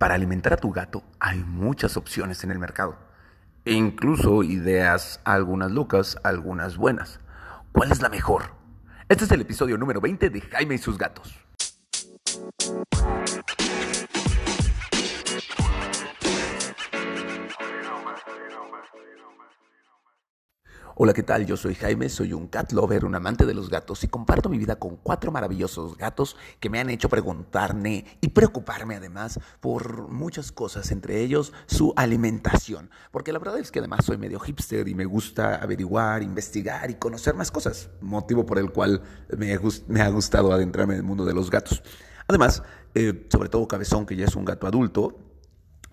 Para alimentar a tu gato hay muchas opciones en el mercado. E incluso ideas, algunas locas, algunas buenas. ¿Cuál es la mejor? Este es el episodio número 20 de Jaime y sus gatos. Hola, ¿qué tal? Yo soy Jaime, soy un cat lover, un amante de los gatos y comparto mi vida con cuatro maravillosos gatos que me han hecho preguntarme y preocuparme además por muchas cosas, entre ellos su alimentación. Porque la verdad es que además soy medio hipster y me gusta averiguar, investigar y conocer más cosas, motivo por el cual me, ha gustado adentrarme en el mundo de los gatos. Además, eh, sobre todo Cabezón, que ya es un gato adulto,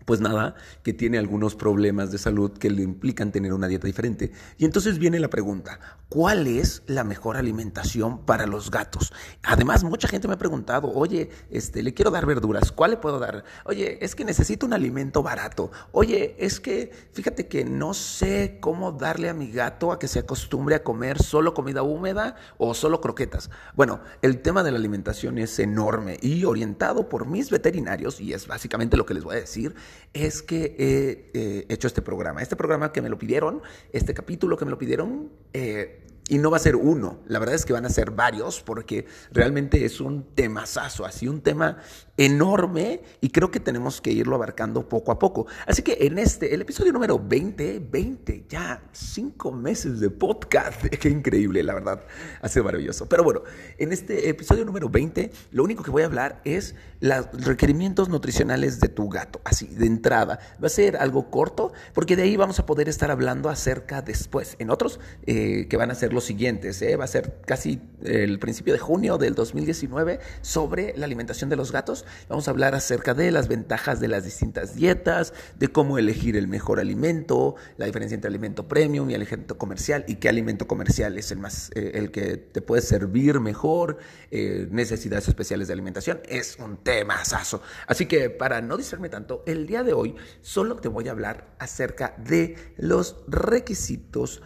pues nada, que tiene algunos problemas de salud que le implican tener una dieta diferente. Y entonces viene la pregunta, ¿cuál es la mejor alimentación para los gatos? Además, mucha gente me ha preguntado, oye, este, le quiero dar verduras, ¿cuál le puedo dar? Oye, es que necesito un alimento barato. Oye, es que fíjate que no sé cómo darle a mi gato a que se acostumbre a comer solo comida húmeda o solo croquetas. Bueno, el tema de la alimentación es enorme y orientado por mis veterinarios, y es básicamente lo que les voy a decir, es que he eh, hecho este programa. Este programa que me lo pidieron, este capítulo que me lo pidieron, eh, y no va a ser uno, la verdad es que van a ser varios porque realmente es un temazazo, así un tema enorme y creo que tenemos que irlo abarcando poco a poco. Así que en este, el episodio número 20, 20, ya cinco meses de podcast, qué increíble, la verdad, ha sido maravilloso. Pero bueno, en este episodio número 20, lo único que voy a hablar es los requerimientos nutricionales de tu gato, así, de entrada. Va a ser algo corto porque de ahí vamos a poder estar hablando acerca después, en otros eh, que van a ser los siguientes, ¿eh? va a ser casi el principio de junio del 2019 sobre la alimentación de los gatos. Vamos a hablar acerca de las ventajas de las distintas dietas, de cómo elegir el mejor alimento, la diferencia entre alimento premium y alimento comercial y qué alimento comercial es el más eh, el que te puede servir mejor, eh, necesidades especiales de alimentación. Es un tema saso. Así que para no distraerme tanto, el día de hoy solo te voy a hablar acerca de los requisitos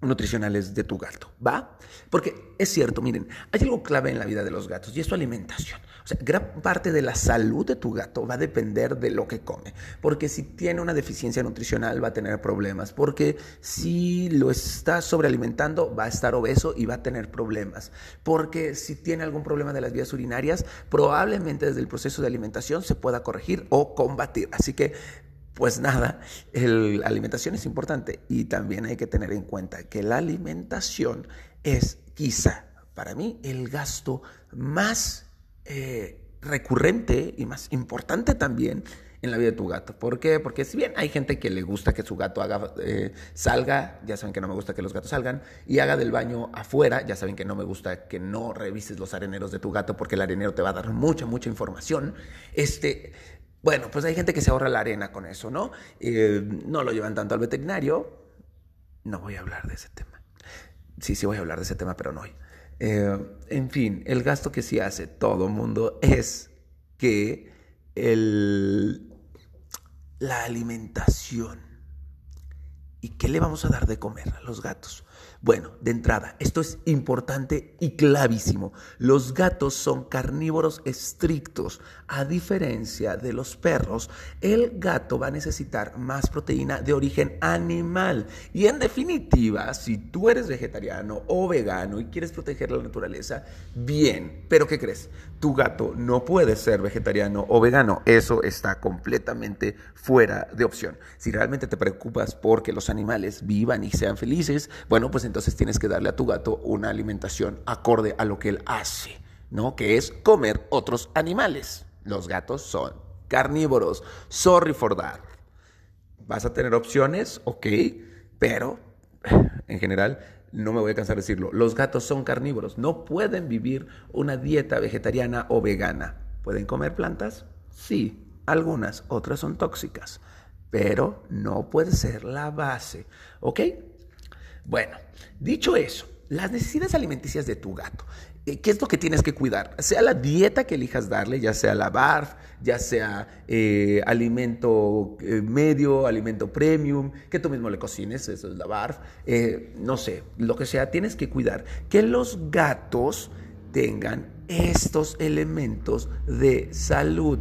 nutricionales de tu gato, ¿va? Porque es cierto, miren, hay algo clave en la vida de los gatos y es su alimentación. O sea, gran parte de la salud de tu gato va a depender de lo que come, porque si tiene una deficiencia nutricional va a tener problemas, porque si lo está sobrealimentando va a estar obeso y va a tener problemas, porque si tiene algún problema de las vías urinarias, probablemente desde el proceso de alimentación se pueda corregir o combatir. Así que pues nada, la alimentación es importante y también hay que tener en cuenta que la alimentación es quizá para mí el gasto más eh, recurrente y más importante también en la vida de tu gato. ¿Por qué? Porque si bien hay gente que le gusta que su gato haga, eh, salga, ya saben que no me gusta que los gatos salgan, y haga del baño afuera, ya saben que no me gusta que no revises los areneros de tu gato porque el arenero te va a dar mucha, mucha información. Este, bueno, pues hay gente que se ahorra la arena con eso, ¿no? Eh, no lo llevan tanto al veterinario. No voy a hablar de ese tema. Sí, sí voy a hablar de ese tema, pero no hoy. Eh, en fin, el gasto que sí hace todo mundo es que el, la alimentación. ¿Y qué le vamos a dar de comer a los gatos? Bueno, de entrada, esto es importante y clavísimo. Los gatos son carnívoros estrictos. A diferencia de los perros, el gato va a necesitar más proteína de origen animal. Y en definitiva, si tú eres vegetariano o vegano y quieres proteger la naturaleza, bien. Pero ¿qué crees? Tu gato no puede ser vegetariano o vegano. Eso está completamente fuera de opción. Si realmente te preocupas porque los animales vivan y sean felices, bueno, pues entonces tienes que darle a tu gato una alimentación acorde a lo que él hace, ¿no? Que es comer otros animales. Los gatos son carnívoros. Sorry for that. ¿Vas a tener opciones? Ok, pero en general no me voy a cansar de decirlo. Los gatos son carnívoros. No pueden vivir una dieta vegetariana o vegana. ¿Pueden comer plantas? Sí, algunas, otras son tóxicas, pero no puede ser la base. ¿Ok? Bueno, dicho eso, las necesidades alimenticias de tu gato. Eh, ¿Qué es lo que tienes que cuidar? Sea la dieta que elijas darle, ya sea la BARF, ya sea eh, alimento eh, medio, alimento premium, que tú mismo le cocines, eso es la BARF, no sé, lo que sea, tienes que cuidar que los gatos tengan estos elementos de salud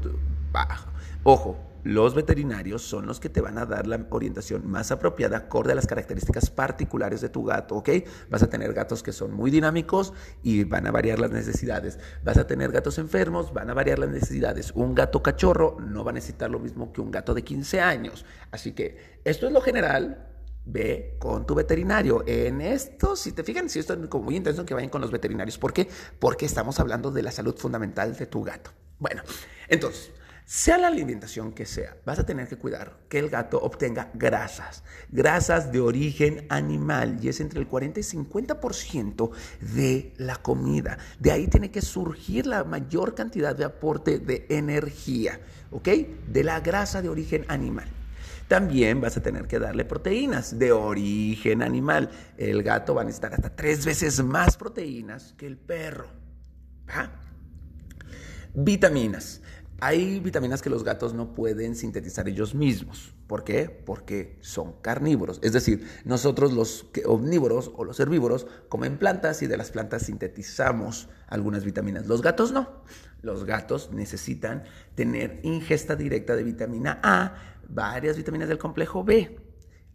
bajo. Ojo, los veterinarios son los que te van a dar la orientación más apropiada acorde a las características particulares de tu gato, ¿ok? Vas a tener gatos que son muy dinámicos y van a variar las necesidades. Vas a tener gatos enfermos, van a variar las necesidades. Un gato cachorro no va a necesitar lo mismo que un gato de 15 años. Así que esto es lo general, ve con tu veterinario. En esto, si te fijan, si esto es muy intenso que vayan con los veterinarios. ¿Por qué? Porque estamos hablando de la salud fundamental de tu gato. Bueno, entonces, sea la alimentación que sea, vas a tener que cuidar que el gato obtenga grasas, grasas de origen animal, y es entre el 40 y 50% de la comida. De ahí tiene que surgir la mayor cantidad de aporte de energía, ¿ok? De la grasa de origen animal. También vas a tener que darle proteínas de origen animal. El gato va a necesitar hasta tres veces más proteínas que el perro. Vitaminas. Hay vitaminas que los gatos no pueden sintetizar ellos mismos. ¿Por qué? Porque son carnívoros. Es decir, nosotros los omnívoros o los herbívoros comen plantas y de las plantas sintetizamos algunas vitaminas. Los gatos no. Los gatos necesitan tener ingesta directa de vitamina A, varias vitaminas del complejo B.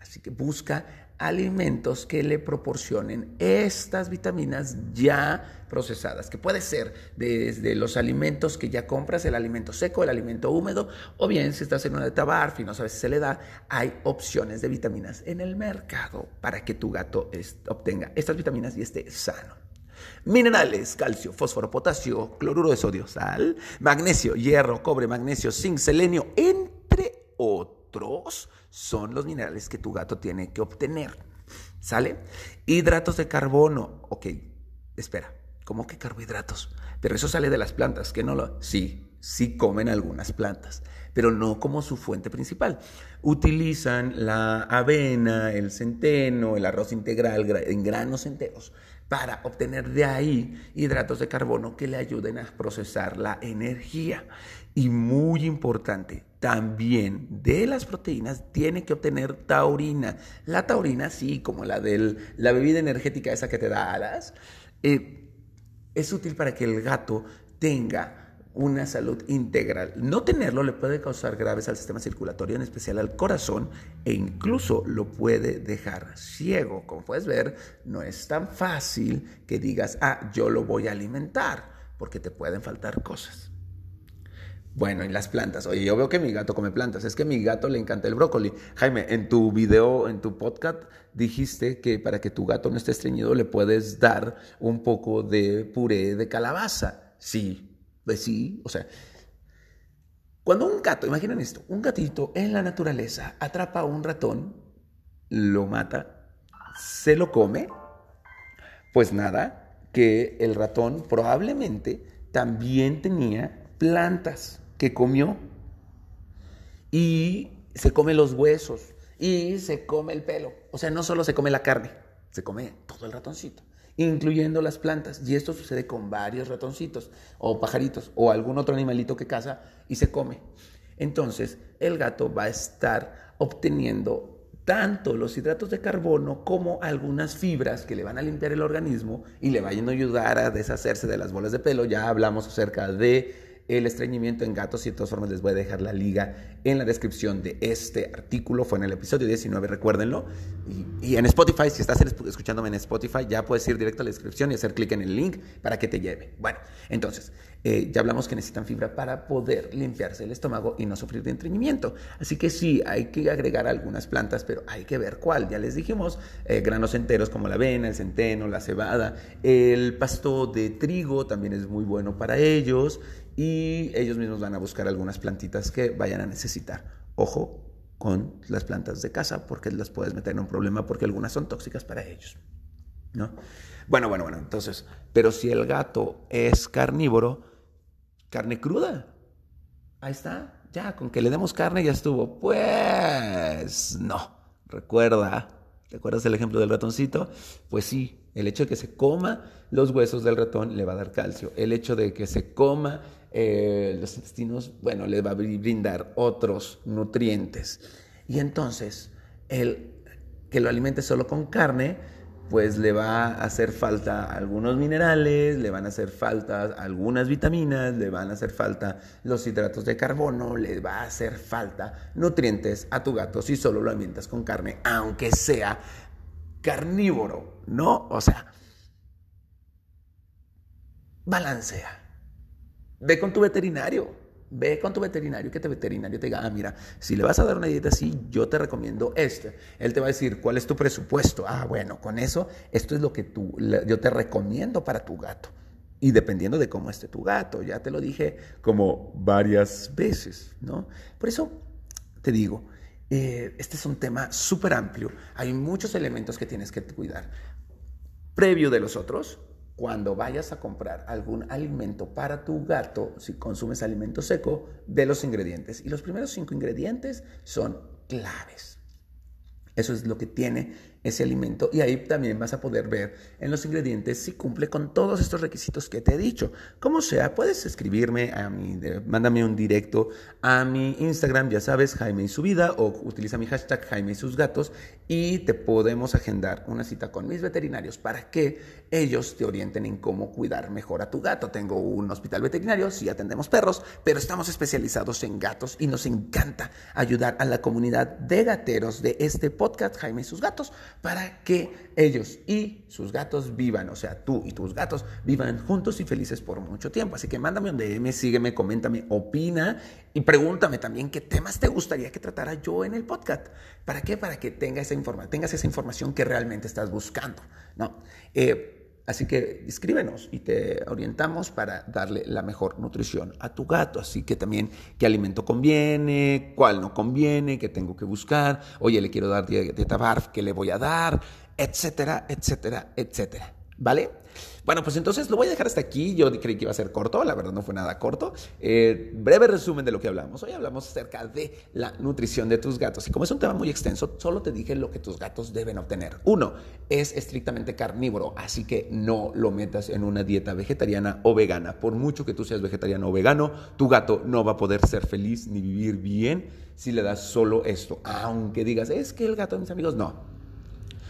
Así que busca alimentos que le proporcionen estas vitaminas ya procesadas, que puede ser desde los alimentos que ya compras, el alimento seco, el alimento húmedo, o bien si estás en una de barf y no sabes si se le da, hay opciones de vitaminas en el mercado para que tu gato obtenga estas vitaminas y esté sano. Minerales, calcio, fósforo, potasio, cloruro de sodio, sal, magnesio, hierro, cobre, magnesio, zinc, selenio, otros son los minerales que tu gato tiene que obtener. ¿Sale? Hidratos de carbono. Ok, espera, ¿cómo que carbohidratos? Pero eso sale de las plantas, que no lo... Sí, sí comen algunas plantas, pero no como su fuente principal. Utilizan la avena, el centeno, el arroz integral en granos enteros para obtener de ahí hidratos de carbono que le ayuden a procesar la energía. Y muy importante, también de las proteínas tiene que obtener taurina. La taurina, sí, como la de la bebida energética esa que te da alas, eh, es útil para que el gato tenga una salud integral. No tenerlo le puede causar graves al sistema circulatorio, en especial al corazón, e incluso lo puede dejar ciego. Como puedes ver, no es tan fácil que digas, ah, yo lo voy a alimentar, porque te pueden faltar cosas. Bueno, y las plantas. Oye, yo veo que mi gato come plantas. Es que a mi gato le encanta el brócoli. Jaime, en tu video, en tu podcast, dijiste que para que tu gato no esté estreñido le puedes dar un poco de puré de calabaza. Sí, pues sí, o sea, cuando un gato, imaginen esto, un gatito en la naturaleza atrapa a un ratón, lo mata, se lo come, pues nada, que el ratón probablemente también tenía plantas que comió y se come los huesos y se come el pelo. O sea, no solo se come la carne, se come todo el ratoncito incluyendo las plantas. Y esto sucede con varios ratoncitos o pajaritos o algún otro animalito que caza y se come. Entonces, el gato va a estar obteniendo tanto los hidratos de carbono como algunas fibras que le van a limpiar el organismo y le vayan a ayudar a deshacerse de las bolas de pelo. Ya hablamos acerca de el estreñimiento en gatos y de todas formas les voy a dejar la liga en la descripción de este artículo. Fue en el episodio 19, recuérdenlo. Y, en Spotify, si estás escuchándome en Spotify, ya puedes ir directo a la descripción y hacer clic en el link para que te lleve. Bueno, entonces, eh, ya hablamos que necesitan fibra para poder limpiarse el estómago y no sufrir de estreñimiento. Así que sí, hay que agregar algunas plantas, pero hay que ver cuál. Ya les dijimos, eh, granos enteros como la avena, el centeno, la cebada, el pasto de trigo también es muy bueno para ellos y ellos mismos van a buscar algunas plantitas que vayan a necesitar. Ojo con las plantas de casa porque las puedes meter en un problema porque algunas son tóxicas para ellos. ¿no? Bueno, bueno, bueno, entonces, pero si el gato es carnívoro, carne cruda, ahí está, ya, con que le demos carne ya estuvo. Pues no, recuerda, ¿te acuerdas del ejemplo del ratoncito? Pues sí, el hecho de que se coma los huesos del ratón le va a dar calcio. El hecho de que se coma eh, los intestinos, bueno, le va a brindar otros nutrientes. Y entonces, el que lo alimente solo con carne, pues le va a hacer falta algunos minerales, le van a hacer falta algunas vitaminas, le van a hacer falta los hidratos de carbono, le va a hacer falta nutrientes a tu gato si solo lo alimentas con carne, aunque sea carnívoro, ¿no? O sea, balancea. Ve con tu veterinario. Ve con tu veterinario que te veterinario te diga, ah, mira, si le vas a dar una dieta así, yo te recomiendo este. Él te va a decir, ¿cuál es tu presupuesto? Ah, bueno, con eso, esto es lo que tú, yo te recomiendo para tu gato. Y dependiendo de cómo esté tu gato, ya te lo dije como varias veces, ¿no? Por eso te digo, eh, este es un tema súper amplio. Hay muchos elementos que tienes que cuidar. Previo de los otros, cuando vayas a comprar algún alimento para tu gato, si consumes alimento seco, de los ingredientes. Y los primeros cinco ingredientes son claves. Eso es lo que tiene ese alimento y ahí también vas a poder ver en los ingredientes si cumple con todos estos requisitos que te he dicho. Como sea, puedes escribirme a mi, mándame un directo a mi Instagram, ya sabes, Jaime y su vida, o utiliza mi hashtag Jaime y sus gatos y te podemos agendar una cita con mis veterinarios para que ellos te orienten en cómo cuidar mejor a tu gato. Tengo un hospital veterinario, sí atendemos perros, pero estamos especializados en gatos y nos encanta ayudar a la comunidad de gateros de este podcast, Jaime y sus gatos para que ellos y sus gatos vivan, o sea, tú y tus gatos vivan juntos y felices por mucho tiempo. Así que mándame un DM, sígueme, coméntame, opina y pregúntame también qué temas te gustaría que tratara yo en el podcast. ¿Para qué? Para que tengas esa, informa tengas esa información que realmente estás buscando, ¿no? Eh, Así que escríbenos y te orientamos para darle la mejor nutrición a tu gato. Así que también qué alimento conviene, cuál no conviene, qué tengo que buscar. Oye, le quiero dar dieta BARF, ¿qué le voy a dar? Etcétera, etcétera, etcétera. ¿Vale? Bueno, pues entonces lo voy a dejar hasta aquí. Yo creí que iba a ser corto, la verdad no fue nada corto. Eh, breve resumen de lo que hablamos. Hoy hablamos acerca de la nutrición de tus gatos. Y como es un tema muy extenso, solo te dije lo que tus gatos deben obtener. Uno, es estrictamente carnívoro, así que no lo metas en una dieta vegetariana o vegana. Por mucho que tú seas vegetariano o vegano, tu gato no va a poder ser feliz ni vivir bien si le das solo esto. Aunque digas, es que el gato de mis amigos, no.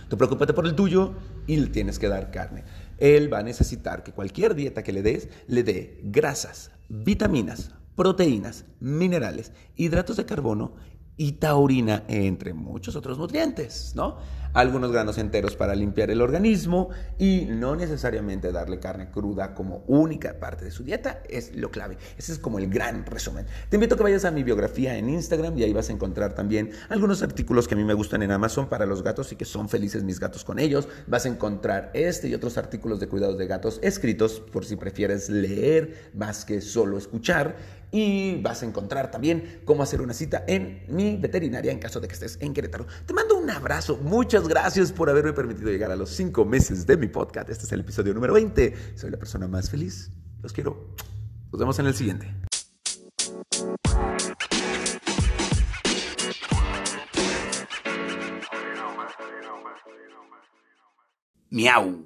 Tú preocúpate por el tuyo y le tienes que dar carne él va a necesitar que cualquier dieta que le des le dé grasas, vitaminas, proteínas, minerales, hidratos de carbono y taurina, entre muchos otros nutrientes, ¿no? Algunos granos enteros para limpiar el organismo y no necesariamente darle carne cruda como única parte de su dieta es lo clave. Ese es como el gran resumen. Te invito a que vayas a mi biografía en Instagram y ahí vas a encontrar también algunos artículos que a mí me gustan en Amazon para los gatos y que son felices mis gatos con ellos. Vas a encontrar este y otros artículos de cuidados de gatos escritos por si prefieres leer más que solo escuchar y vas a encontrar también cómo hacer una cita en mi veterinaria en caso de que estés en Querétaro. Te mando un abrazo, muchas gracias por haberme permitido llegar a los cinco meses de mi podcast. Este es el episodio número 20. Soy la persona más feliz. Los quiero. Nos vemos en el siguiente. Miau.